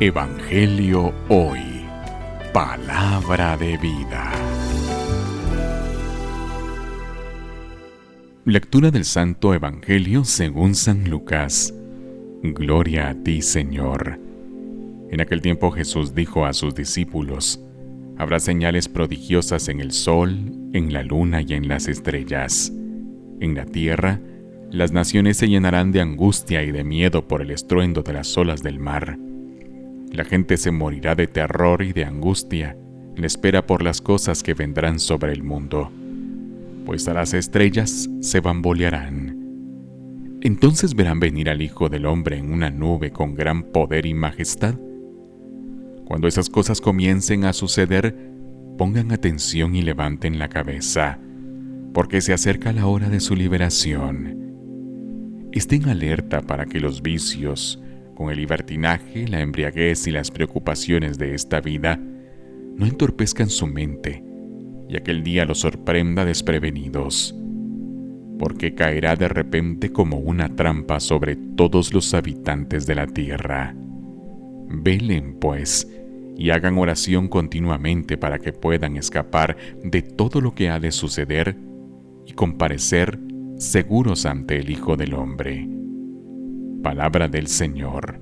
Evangelio Hoy. Palabra de vida. Lectura del Santo Evangelio según San Lucas. Gloria a ti, Señor. En aquel tiempo Jesús dijo a sus discípulos, Habrá señales prodigiosas en el sol, en la luna y en las estrellas. En la tierra, las naciones se llenarán de angustia y de miedo por el estruendo de las olas del mar la gente se morirá de terror y de angustia en espera por las cosas que vendrán sobre el mundo, pues a las estrellas se bambolearán. Entonces verán venir al Hijo del Hombre en una nube con gran poder y majestad. Cuando esas cosas comiencen a suceder, pongan atención y levanten la cabeza, porque se acerca la hora de su liberación. Estén alerta para que los vicios, con el libertinaje, la embriaguez y las preocupaciones de esta vida, no entorpezcan su mente y aquel día los sorprenda desprevenidos, porque caerá de repente como una trampa sobre todos los habitantes de la tierra. Velen, pues, y hagan oración continuamente para que puedan escapar de todo lo que ha de suceder y comparecer seguros ante el Hijo del Hombre. Palabra del Señor.